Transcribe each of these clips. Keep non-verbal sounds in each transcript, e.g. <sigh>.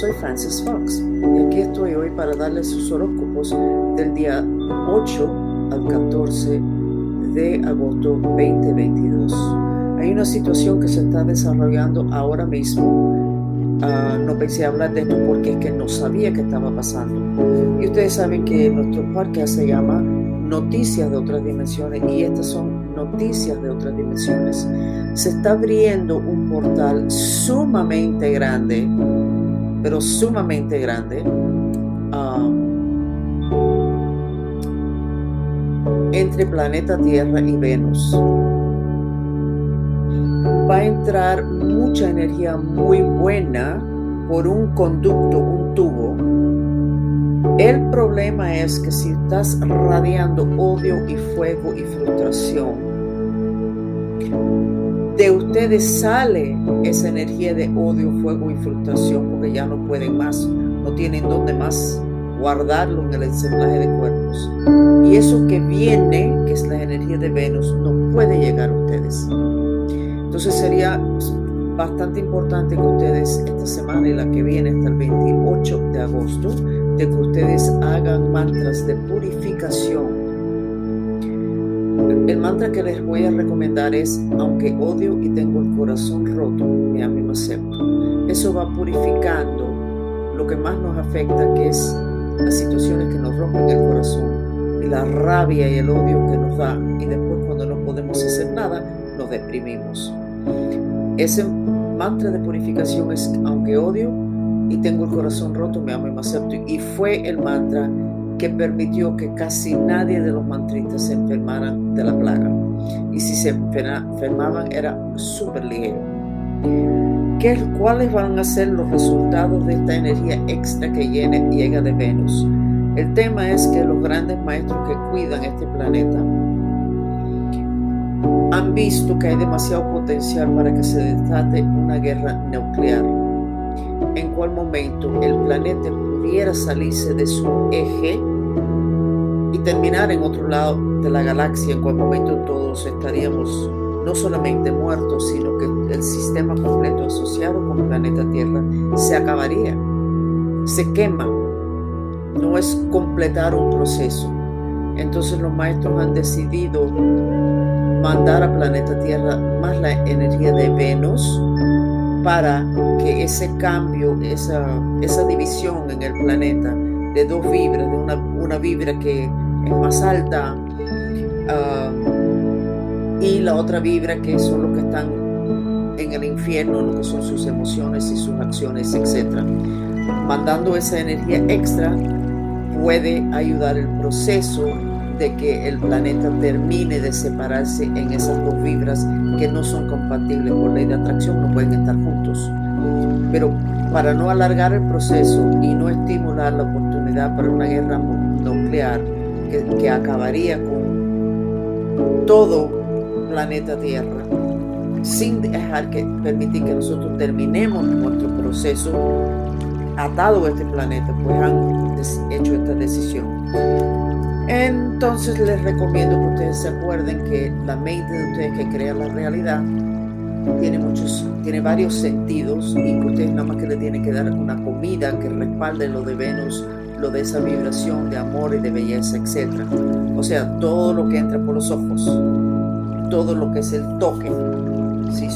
soy Francis Fox y aquí estoy hoy para darles sus horóscopos del día 8 al 14 de agosto 2022. Hay una situación que se está desarrollando ahora mismo. Ah, no pensé hablar de esto porque es que no sabía que estaba pasando. Y ustedes saben que nuestro parque se llama Noticias de otras dimensiones y estas son noticias de otras dimensiones. Se está abriendo un portal sumamente grande, pero sumamente grande, um, entre planeta Tierra y Venus. Va a entrar mucha energía muy buena por un conducto, un tubo. El problema es que si estás radiando odio y fuego y frustración, ustedes sale esa energía de odio, fuego y frustración porque ya no pueden más, no tienen dónde más guardarlo en el ensamblaje de cuerpos. Y eso que viene, que es la energía de Venus, no puede llegar a ustedes. Entonces sería bastante importante que ustedes esta semana y la que viene hasta el 28 de agosto, de que ustedes hagan mantras de purificación el mantra que les voy a recomendar es, aunque odio y tengo el corazón roto, me amo y me acepto. Eso va purificando lo que más nos afecta, que es las situaciones que nos rompen el corazón, y la rabia y el odio que nos da, y después cuando no podemos hacer nada, nos deprimimos. Ese mantra de purificación es, aunque odio y tengo el corazón roto, me amo y me acepto. Y fue el mantra que permitió que casi nadie de los mantristas se enfermaran de la plaga. Y si se enfermaban era súper ligero. ¿Qué, ¿Cuáles van a ser los resultados de esta energía extra que llega de Venus? El tema es que los grandes maestros que cuidan este planeta han visto que hay demasiado potencial para que se desate una guerra nuclear. En cuál momento el planeta pudiera salirse de su eje y terminar en otro lado de la galaxia, en cual momento todos estaríamos no solamente muertos, sino que el sistema completo asociado con el planeta Tierra se acabaría, se quema. No es completar un proceso. Entonces los maestros han decidido mandar a planeta Tierra más la energía de Venus para que ese cambio, esa, esa división en el planeta de dos vibras, de una, una vibra que es más alta ah, y la otra vibra que son los que están en el infierno, lo que son sus emociones y sus acciones, etc. Mandando esa energía extra puede ayudar el proceso de que el planeta termine de separarse en esas dos vibras que no son compatibles por ley de atracción, no pueden estar juntos. Pero para no alargar el proceso y no estimular la oportunidad para una guerra nuclear que, acabaría con todo planeta Tierra, sin dejar que permitir que nosotros terminemos nuestro proceso atado a este planeta, pues han hecho esta decisión. Entonces les recomiendo que ustedes se acuerden que la mente de ustedes que crea la realidad tiene muchos, tiene varios sentidos y que ustedes nada más que le tienen que dar una comida que respalde lo de Venus, lo de esa vibración de amor y de belleza, etc. O sea, todo lo que entra por los ojos, todo lo que es el toque. Si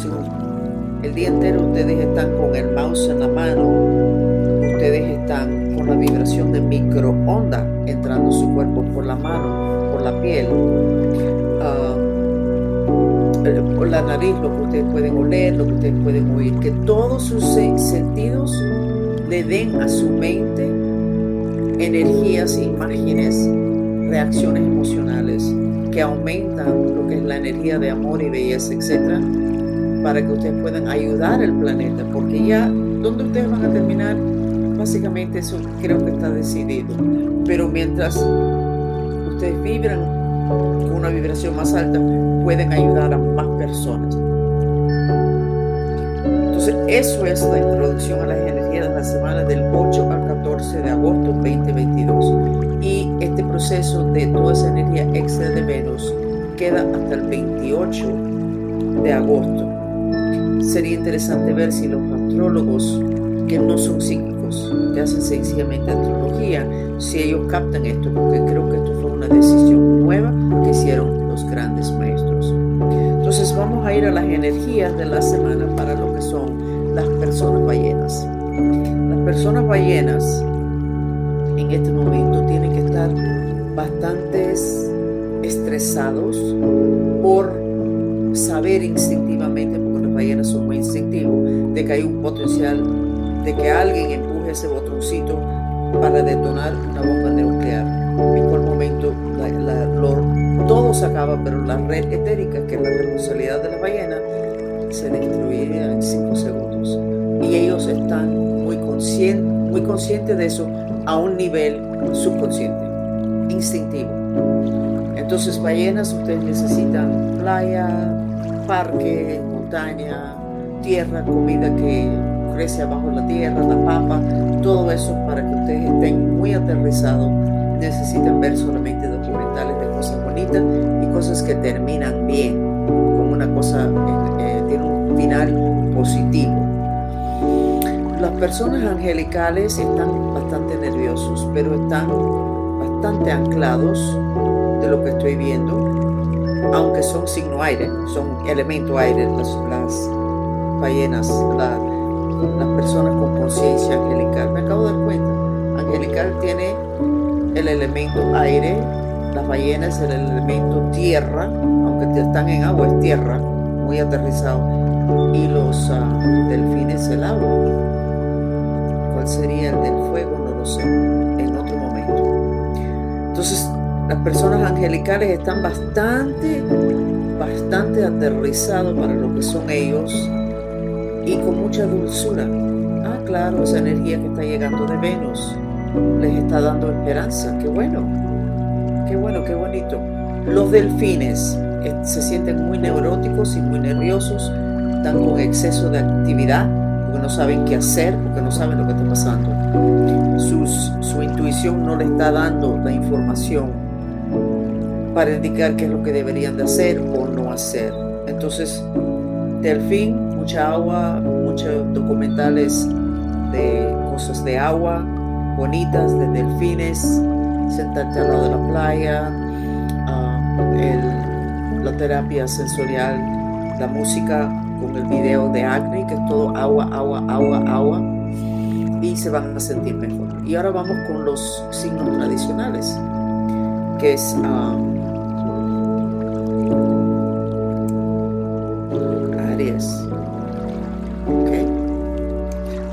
el día entero ustedes están con el mouse en la mano, ustedes están con la vibración de microondas entrando su cuerpo por la mano, por la piel. Ah, por la nariz, lo que ustedes pueden oler, lo que ustedes pueden oír, que todos sus sentidos le den a su mente energías, imágenes, reacciones emocionales que aumentan lo que es la energía de amor y belleza, etcétera, para que ustedes puedan ayudar al planeta, porque ya donde ustedes van a terminar, básicamente eso creo que está decidido. Pero mientras ustedes vibran con una vibración más alta pueden ayudar a más personas. Entonces, eso es la introducción a las energías de la semana del 8 al 14 de agosto 2022. Y este proceso de toda esa energía extra de Venus queda hasta el 28 de agosto. Sería interesante ver si los astrólogos que no son psíquicos que hacen sencillamente astrología si ellos captan esto, porque creo que esto fue una decisión nueva que hicieron los grandes maestros. Entonces vamos a ir a las energías de la semana para lo que son las personas ballenas. Las personas ballenas en este momento tienen que estar bastante estresados por saber instintivamente, porque las ballenas son muy instintivos, de que hay un potencial de que alguien empuje ese botoncito para detonar una bomba nuclear. En cual momento todo se acaba, pero la red etérica, que es la responsabilidad de la ballena, se destruiría en 5 segundos. Y ellos están muy, conscientes, muy conscientes de eso a un nivel subconsciente, instintivo. Entonces, ballenas, ustedes necesitan playa, parque, montaña, tierra, comida que crece abajo la tierra, la papa, todo eso para que ustedes estén muy aterrizados. Necesitan ver solamente documentales de cosas bonitas y cosas que terminan bien, como una cosa, eh, eh, tiene un final positivo. Las personas angelicales están bastante nerviosos, pero están bastante anclados de lo que estoy viendo, aunque son signo aire, son elemento aire, las, ballenas, las personas con conciencia angelical. Me acabo de dar cuenta, angelical tiene el elemento aire, las ballenas el elemento tierra, aunque están en agua, es tierra, muy aterrizado, y los uh, delfines el agua. ¿Cuál sería el del fuego? No lo sé, en otro momento. Entonces, las personas angelicales están bastante, bastante aterrizados para lo que son ellos y con mucha dulzura. Ah, claro, esa energía que está llegando de Venus les está dando esperanza. Qué bueno, qué bueno, qué bonito. Los delfines eh, se sienten muy neuróticos y muy nerviosos, están con exceso de actividad porque no saben qué hacer, porque no saben lo que está pasando. su intuición no le está dando la información para indicar qué es lo que deberían de hacer o no hacer. Entonces, delfín, mucha agua, muchos documentales de cosas de agua bonitas, de delfines, sentarte al lado de la playa, ah, la terapia sensorial, la música con el video de Agni, que es todo agua, agua, agua, agua, y se van a sentir mejor. Y ahora vamos con los signos tradicionales, que es... Ah, Aries. Okay.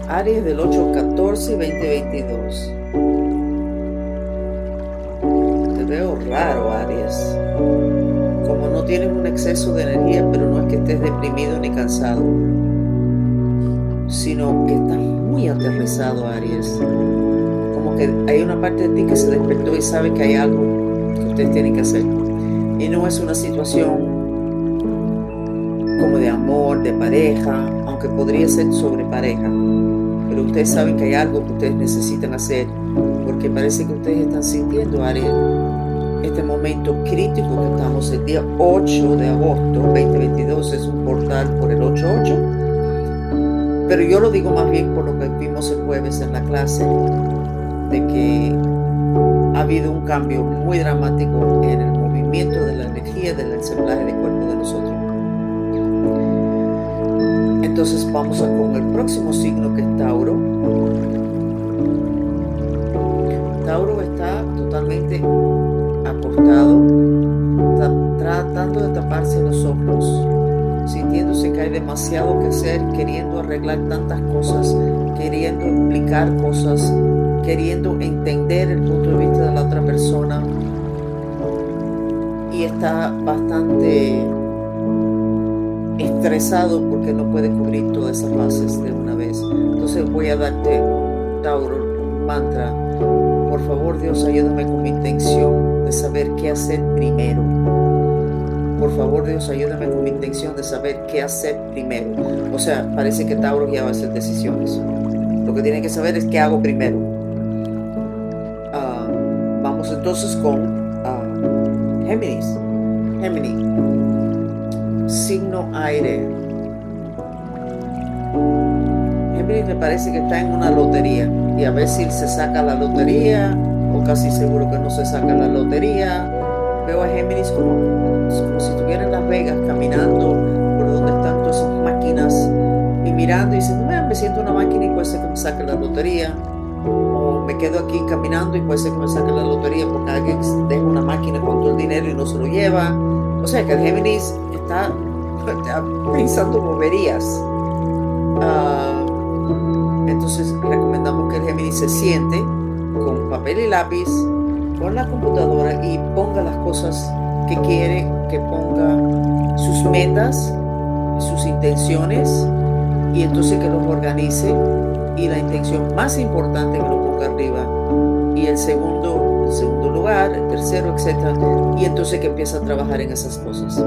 Aries del 8-14 y 2022. Te veo raro, Aries. Tienes un exceso de energía, pero no es que estés deprimido ni cansado, sino que estás muy aterrizado, Aries. Como que hay una parte de ti que se despertó y sabe que hay algo que ustedes tienen que hacer. Y no es una situación como de amor, de pareja, aunque podría ser sobre pareja. Pero ustedes saben que hay algo que ustedes necesitan hacer, porque parece que ustedes están sintiendo, Ariel, este momento crítico que estamos el día 8 de agosto 2022, es un portal por el 88. Pero yo lo digo más bien por lo que vimos el jueves en la clase, de que ha habido un cambio muy dramático en el movimiento de la energía del ensamblaje de cuerpo de nosotros. Entonces vamos con el próximo signo que es Tauro. Tauro está totalmente acostado, tratando de taparse los ojos, sintiéndose que hay demasiado que hacer, queriendo arreglar tantas cosas, queriendo explicar cosas, queriendo entender el punto de vista de la otra persona. Y está bastante estresado porque no puede cubrir todas esas bases de una vez. Entonces voy a darte, Tauro, un mantra. Por favor, Dios, ayúdame con mi intención saber qué hacer primero. Por favor, Dios, ayúdame con mi intención de saber qué hacer primero. O sea, parece que Tauro ya va a hacer decisiones. Lo que tiene que saber es qué hago primero. Ah, vamos entonces con uh, Géminis. signo aire. Géminis le parece que está en una lotería y a ver si se saca la lotería casi seguro que no se saca la lotería. Veo a Géminis como, como si estuviera en Las Vegas caminando por donde están todas esas máquinas y mirando y diciendo, me siento una máquina y puede ser que me saque la lotería. O me quedo aquí caminando y puede ser que me saque la lotería porque alguien deja una máquina con todo el dinero y no se lo lleva. O sea que el Géminis está, pensando boberías. Ah, entonces recomendamos que el Géminis se siente con papel y lápiz, con la computadora y ponga las cosas que quiere, que ponga sus metas, sus intenciones y entonces que los organice y la intención más importante que lo ponga arriba y el segundo, el segundo lugar, el tercero, etcétera y entonces que empieza a trabajar en esas cosas.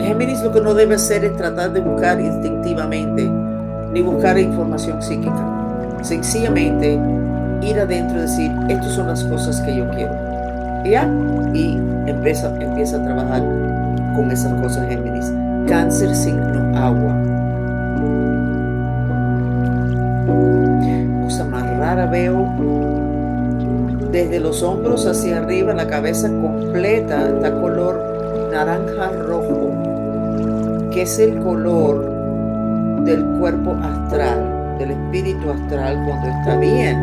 Géminis lo que no debe hacer es tratar de buscar instintivamente ni buscar información psíquica. Sencillamente ir adentro y decir, estas son las cosas que yo quiero. Ya, y empieza, empieza a trabajar con esas cosas Géminis. Cáncer signo agua. Cosa más rara veo. Desde los hombros hacia arriba, la cabeza completa está color naranja rojo, que es el color del cuerpo astral, del espíritu astral cuando está bien.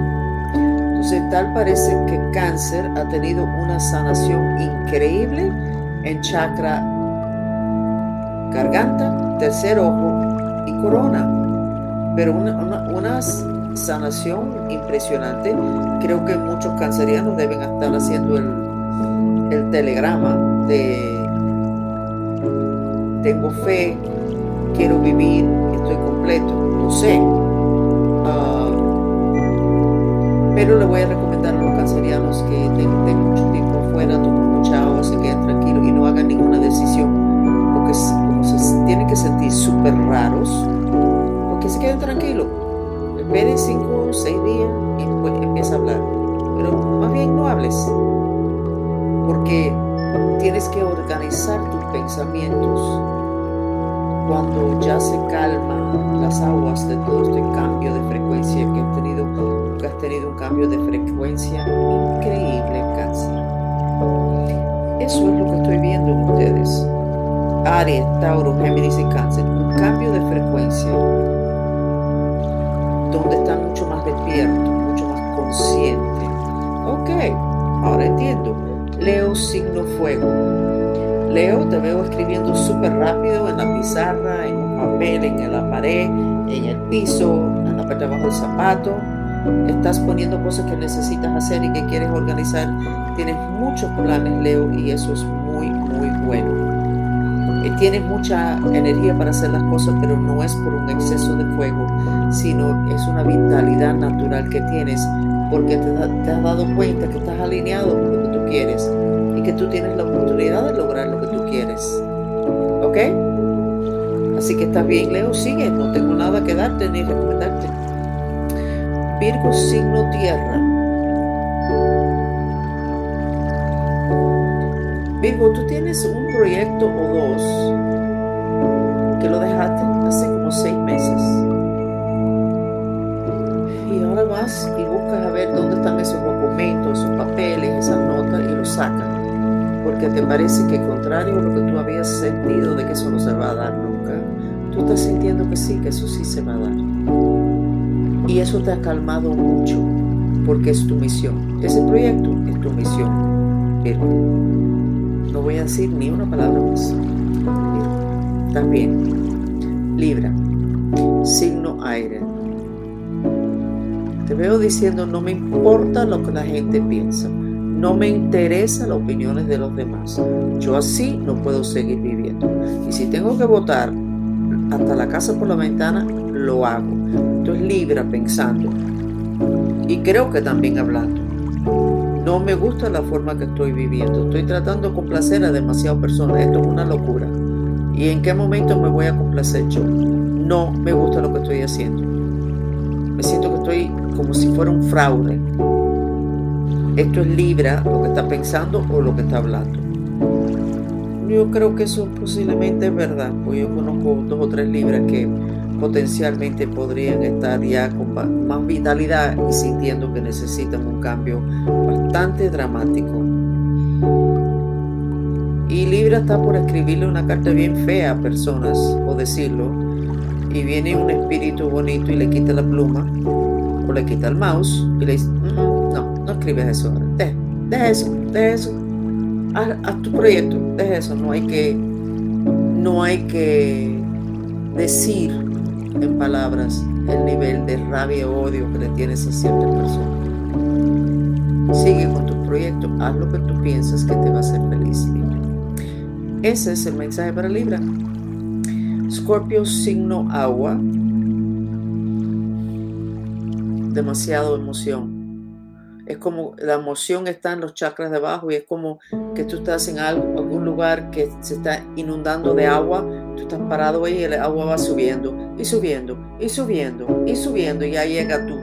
Entonces tal parece que cáncer ha tenido una sanación increíble en chakra garganta, tercer ojo y corona. Pero una, una, sanación impresionante. Creo que muchos cancerianos deben estar haciendo el, el telegrama de tengo fe, quiero vivir, estoy completo, no sé. Ah, pero le voy a recomendar a los cancerianos que estén mucho tiempo fuera, tomen mucha agua, se queden tranquilos y no hagan ninguna decisión, porque se tienen que sentir súper raros, porque se queden tranquilos. Esperen cinco o seis días y después empieza a hablar. Pero más bien no hables, porque tienes que organizar tus pensamientos cuando ya se calman las aguas de todo este cambio de frecuencia que has tenido, que has tenido un cambio de frecuencia increíble cáncer. Eso es lo que estoy viendo en ustedes. Aries, Tauro, Géminis y Cáncer. Un cambio de frecuencia donde están mucho más despiertos, mucho más conscientes. Ok, ahora entiendo. Leo signo fuego Leo, te veo escribiendo súper rápido en la pizarra, en un papel, en la pared, en el piso, en la parte de abajo del zapato. Estás poniendo cosas que necesitas hacer y que quieres organizar. Tienes muchos planes, Leo, y eso es muy, muy bueno. Eh, tienes mucha energía para hacer las cosas, pero no es por un exceso de fuego, sino es una vitalidad natural que tienes porque te, te has dado cuenta que estás alineado con lo que tú quieres que tú tienes la oportunidad de lograr lo que tú quieres. ¿Ok? Así que estás bien, Leo, sigue, no tengo nada que darte ni recomendarte. Virgo signo tierra. Virgo, tú tienes un proyecto o dos que lo dejaste hace como seis meses. Y ahora vas y buscas a ver dónde están esos documentos, esos papeles, esas notas y los sacas porque te parece que contrario a lo que tú habías sentido de que eso no se va a dar nunca, tú estás sintiendo que sí, que eso sí se va a dar. Y eso te ha calmado mucho, porque es tu misión. Ese proyecto es tu misión. Pero no voy a decir ni una palabra más. También, Libra, signo aire. Te veo diciendo, no me importa lo que la gente piensa no me interesa las opiniones de los demás. Yo así no puedo seguir viviendo. Y si tengo que votar hasta la casa por la ventana, lo hago. Estoy libre pensando. Y creo que también hablando. No me gusta la forma que estoy viviendo. Estoy tratando de complacer a demasiadas personas. Esto es una locura. ¿Y en qué momento me voy a complacer yo? No me gusta lo que estoy haciendo. Me siento que estoy como si fuera un fraude esto es Libra, lo que está pensando o lo que está hablando. Yo creo que eso posiblemente es verdad, porque yo conozco dos o tres Libras que potencialmente podrían estar ya con más vitalidad y sintiendo que necesitan un cambio bastante dramático. Y Libra está por escribirle una carta bien fea a personas, o decirlo, y viene un espíritu bonito y le quita la pluma, o le quita el mouse, y le dice, mm, escribes eso ahora, deja, eso, deja eso, haz, tu proyecto, deja eso, no hay que, no hay que decir en palabras el nivel de rabia o odio que le tienes a cierta persona. Sigue con tu proyecto, haz lo que tú piensas que te va a hacer feliz. Ese es el mensaje para Libra. Scorpio, signo agua. Demasiado emoción. Es como la emoción está en los chakras de abajo y es como que tú estás en algún lugar que se está inundando de agua. Tú estás parado ahí y el agua va subiendo y subiendo y subiendo y subiendo y ya llega a tu,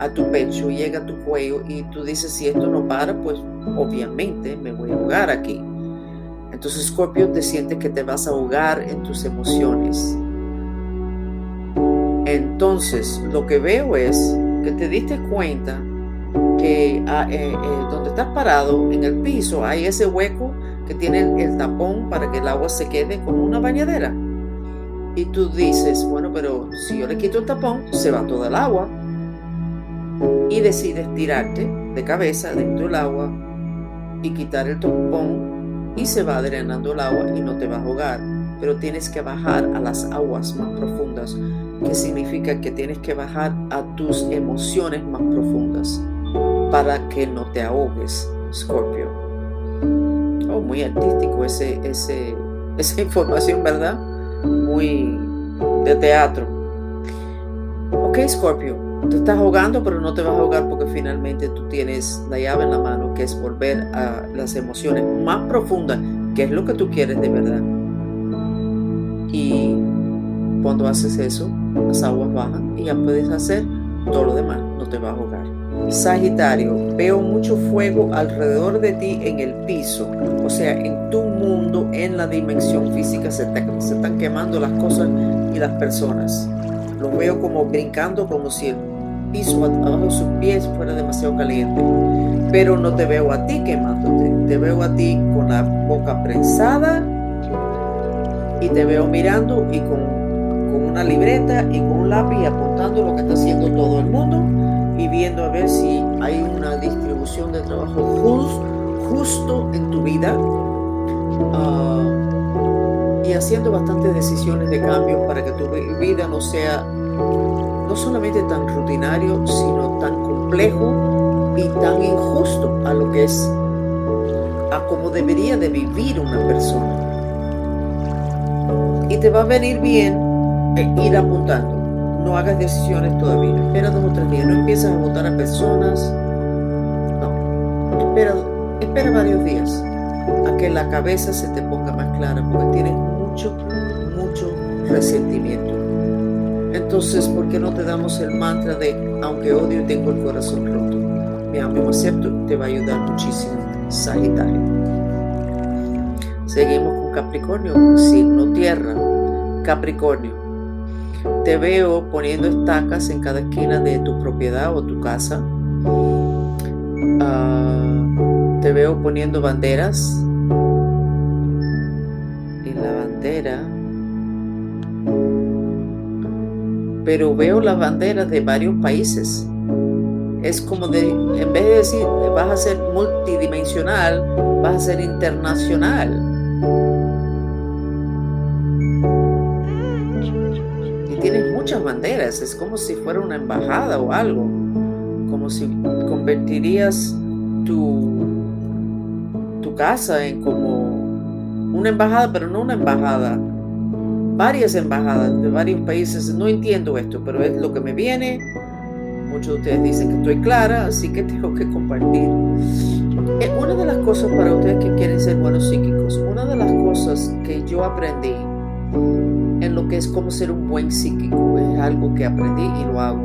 a tu pecho, llega a tu cuello y tú dices, si esto no para, pues obviamente me voy a ahogar aquí. Entonces Scorpio te sientes que te vas a ahogar en tus emociones. Entonces lo que veo es que te diste cuenta que ah, eh, eh, donde estás parado en el piso hay ese hueco que tiene el tapón para que el agua se quede como una bañadera. Y tú dices, bueno, pero si yo le quito el tapón, se va todo el agua. Y decides tirarte de cabeza dentro del agua y quitar el tapón y se va drenando el agua y no te va a ahogar. Pero tienes que bajar a las aguas más profundas, que significa que tienes que bajar a tus emociones más profundas para que no te ahogues, Scorpio. Oh, muy artístico ese, ese, esa <laughs> información, ¿verdad? Muy de teatro. Ok, Scorpio, te estás ahogando, pero no te vas a ahogar porque finalmente tú tienes la llave en la mano, que es volver a las emociones más profundas, que es lo que tú quieres de verdad. Y cuando haces eso, las aguas bajan y ya puedes hacer todo lo demás, no te vas a ahogar. Sagitario, veo mucho fuego alrededor de ti en el piso, o sea, en tu mundo, en la dimensión física, se, están quemando las cosas y las personas. Lo veo como brincando, como si el piso abajo de sus pies fuera demasiado caliente. Pero no te veo a ti quemándote, te veo a ti con la boca prensada y te veo mirando y con, una libreta y con un lápiz apuntando lo que está haciendo todo el mundo y viendo a ver si hay una distribución de trabajo justo en tu vida. Ah, y haciendo bastantes decisiones de cambio para que tu vida no sea no solamente tan rutinario, sino tan complejo y tan injusto a lo que es, a como debería de vivir una persona. Y te va a venir bien ir apuntando. No hagas decisiones todavía. Espera dos o tres días. No empiezas a votar a personas. No. Espera, espera varios días a que la cabeza se te ponga más clara porque tienes mucho, mucho resentimiento. Entonces, ¿por qué no te damos el mantra de, aunque odio, tengo el corazón roto? Me amo acepto, te va a ayudar muchísimo. Sagitario. Seguimos con Capricornio, signo tierra. Capricornio. Te veo poniendo estacas en cada esquina de tu propiedad o tu casa. Ah, te veo poniendo banderas. Y la bandera pero veo las banderas de varios países. Es como de, en vez de decir vas a ser multidimensional, vas a ser internacional. Es como si fuera una embajada o algo, como si convertirías tu, tu casa en como una embajada, pero no una embajada varias embajadas de varios países. No entiendo esto, pero es lo que me viene. Muchos de ustedes dicen que estoy clara, así que <laughs> tengo que compartir. Una de las cosas para ustedes que quieren ser buenos psíquicos, una de las cosas que yo aprendí en lo que es como ser un buen psíquico, es algo que aprendí y lo hago.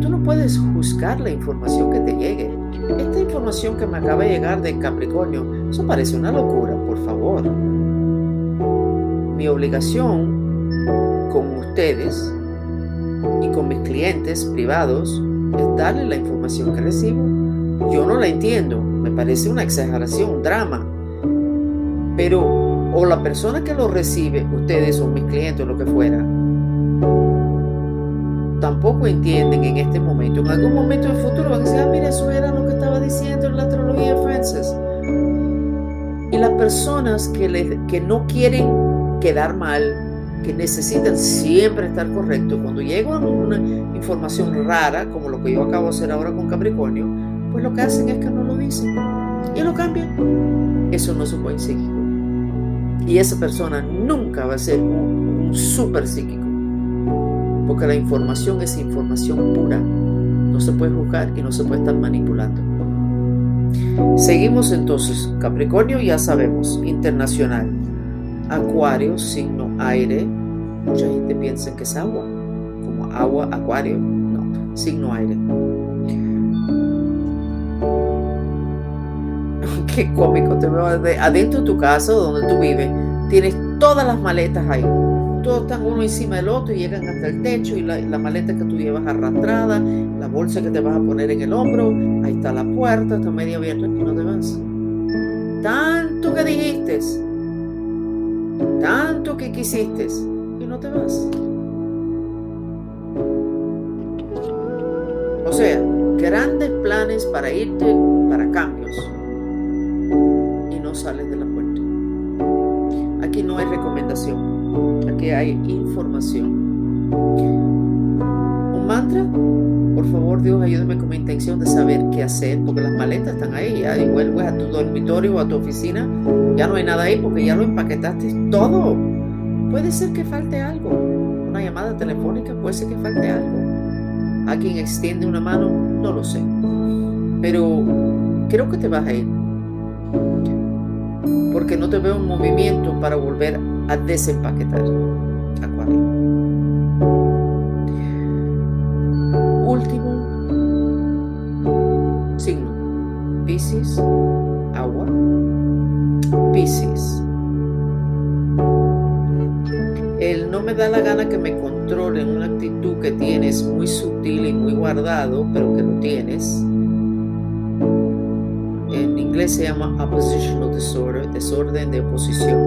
Tú no puedes juzgar la información que te llegue. Esta información que me acaba de llegar de Capricornio, eso parece una locura, por favor mi obligación con ustedes y con mis clientes privados es darle la información que recibo. Yo no la entiendo, me parece una exageración, un drama. Pero, o la persona que lo recibe, ustedes o mis clientes o lo que fuera, tampoco entienden en este momento. En algún momento del futuro van a decir, ah, mira, eso era lo que estaba diciendo en la astrología de Francis. Y las personas que, que no quieren quedar mal, que necesitan siempre estar correcto, cuando llega una información rara, como lo que yo acabo de hacer ahora con Capricornio, pues lo que hacen es que no lo dicen y lo cambian. Eso no un buen psíquico. Y esa persona nunca va a ser un, un super psíquico. Porque la información es información pura. No se puede juzgar y no se puede estar manipulando. Seguimos entonces. Capricornio ya sabemos, internacional. Acuario, signo aire. Mucha gente piensa que es agua, como agua, acuario. No, signo aire. Qué cómico, te veo adentro de tu casa donde tú vives. Tienes todas las maletas ahí. Todos están uno encima del otro y llegan hasta el techo y la, la maleta que tú llevas arrastrada, la bolsa que te vas a poner en el hombro, ahí está la puerta, está medio abierta y no te vas. Tanto que dijiste, tanto que quisiste y no te vas. O sea, grandes planes para irte para cambios no sales de la puerta. Aquí no hay recomendación, aquí hay información. Un mantra, por favor Dios ayúdame con mi intención de saber qué hacer, porque las maletas están ahí, ya y vuelves a tu dormitorio o a tu oficina ya no hay nada ahí porque ya lo empaquetaste todo. Puede ser que falte algo. Una llamada telefónica puede ser que falte algo. A quien extiende una mano, no lo sé. Pero creo que te vas a ir. Porque no te veo en movimiento para volver a desempaquetar. Acuario. Último signo. Piscis, agua. Piscis. El no me da la gana que me controle una actitud que tienes muy sutil y muy guardado, pero que lo tienes. Se llama oppositional disorder, desorden de oposición.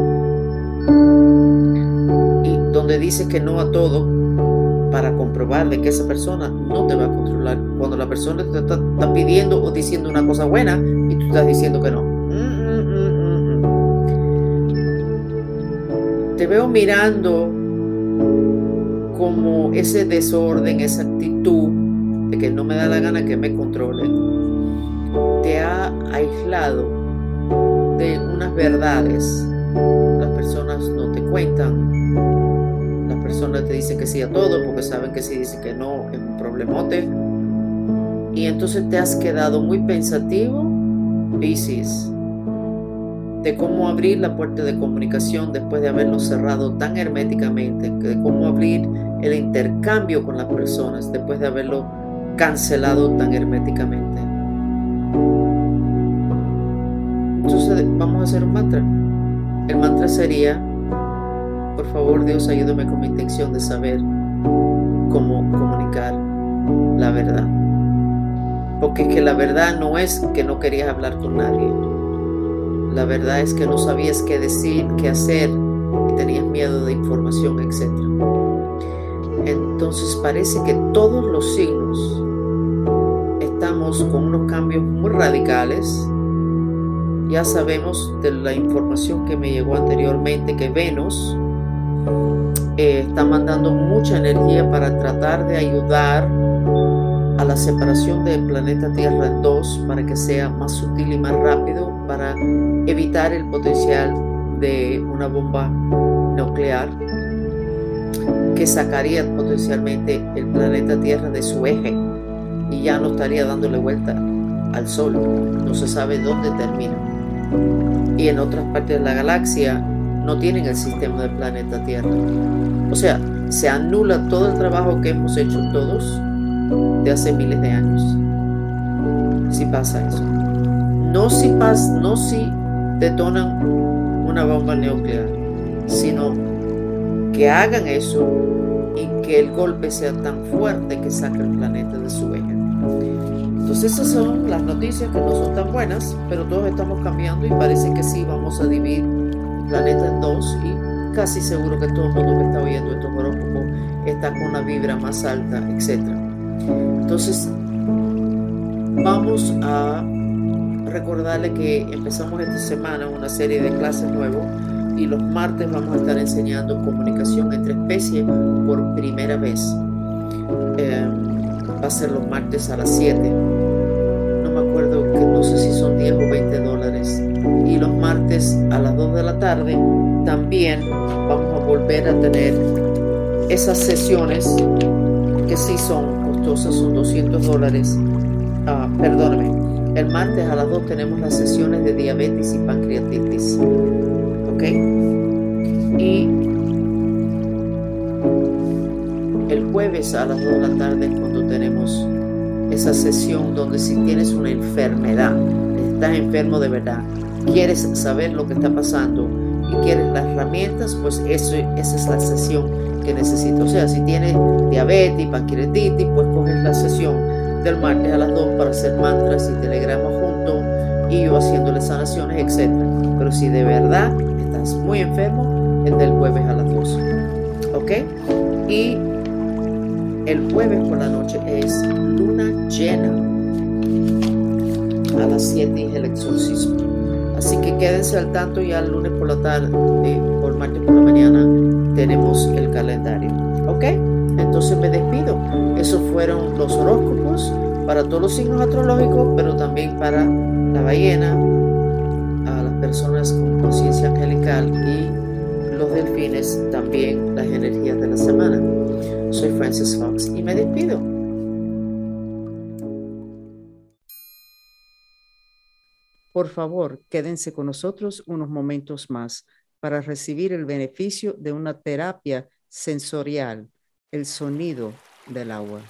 Y donde dices que no a todo para comprobarle que esa persona no te va a controlar. Cuando la persona te está, está pidiendo o diciendo una cosa buena y tú estás diciendo que no. te veo mirando como ese desorden, esa actitud de que no me da la gana que me controlen, te ha aislado de unas verdades. Las personas no te cuentan, las personas te dicen que sí a todo porque saben que si dicen que no es un problemote. Y entonces te has quedado muy pensativo, Pisces de cómo abrir la puerta de comunicación después de haberlo cerrado tan herméticamente, de cómo abrir el intercambio con las personas después de haberlo cancelado tan herméticamente. Vamos a hacer un mantra. El mantra sería, por favor Dios ayúdame con mi intención de saber cómo comunicar la verdad. Porque es que la verdad no es que no querías hablar con nadie la verdad es que no sabías qué decir, qué hacer y tenías miedo de información, etc. Entonces parece que todos los signos estamos con unos cambios muy radicales. Ya sabemos de la información que me llegó anteriormente que Venus eh, está mandando mucha energía para tratar de ayudar a la separación del planeta Tierra en dos para que sea más sutil y más rápido, para evitar el potencial de una bomba nuclear que sacaría potencialmente el planeta Tierra de su eje y ya no estaría dándole vuelta al Sol. No se sabe dónde termina. Y en otras partes de la galaxia no tienen el sistema del planeta Tierra. O sea, se anula todo el trabajo que hemos hecho todos de hace miles de años. Si pasa eso. No si pasa, no si detonan una bomba nuclear, sino que hagan eso y que el golpe sea tan fuerte que saque el planeta de su eje. Entonces esas son las noticias que no son tan buenas, pero todos estamos cambiando y parece que sí vamos a dividir el planeta en dos y casi seguro que todo el mundo que está oyendo estos horóscopos está con una vibra más alta, etc. Entonces vamos a recordarle que empezamos esta semana una serie de clases nuevas y los martes vamos a estar enseñando comunicación entre especies por primera vez. Eh, va a ser los martes a las 7. No me acuerdo que no sé si son 10 o 20 dólares. Y los martes a las 2 de la tarde también vamos a volver a tener esas sesiones que sí son costosas, son 200 dólares. Ah, perdóname, el martes a las 2 tenemos las sesiones de diabetes y pancreatitis. ¿Ok? Y el jueves a las 2 de la tarde cuando tenemos esa sesión donde si tienes una enfermedad, estás enfermo de verdad, quieres saber lo que está pasando y quieres las herramientas, pues eso, esa es la sesión que necesito. O sea, si tienes diabetes, pancreatitis, pues coges la sesión del martes a las 2 para hacer mantras y telegramas juntos y yo haciéndole sanaciones, etc. Pero si de verdad estás muy enfermo, el del jueves a las 2. ¿Ok? Y el jueves por la noche es luna llena. A las 7 es el exorcismo. Así que quédense al tanto ya el lunes por la tarde, eh, por martes por la mañana, tenemos el calendario. ¿Ok? Entonces me despido. Esos fueron los horóscopos para todos los signos astrológicos, pero también para la ballena, a las personas con conciencia angelical y los delfines, también las energías de la semana. Soy Francis Fox y me despido. Por favor, quédense con nosotros unos momentos más para recibir el beneficio de una terapia sensorial el sonido del agua.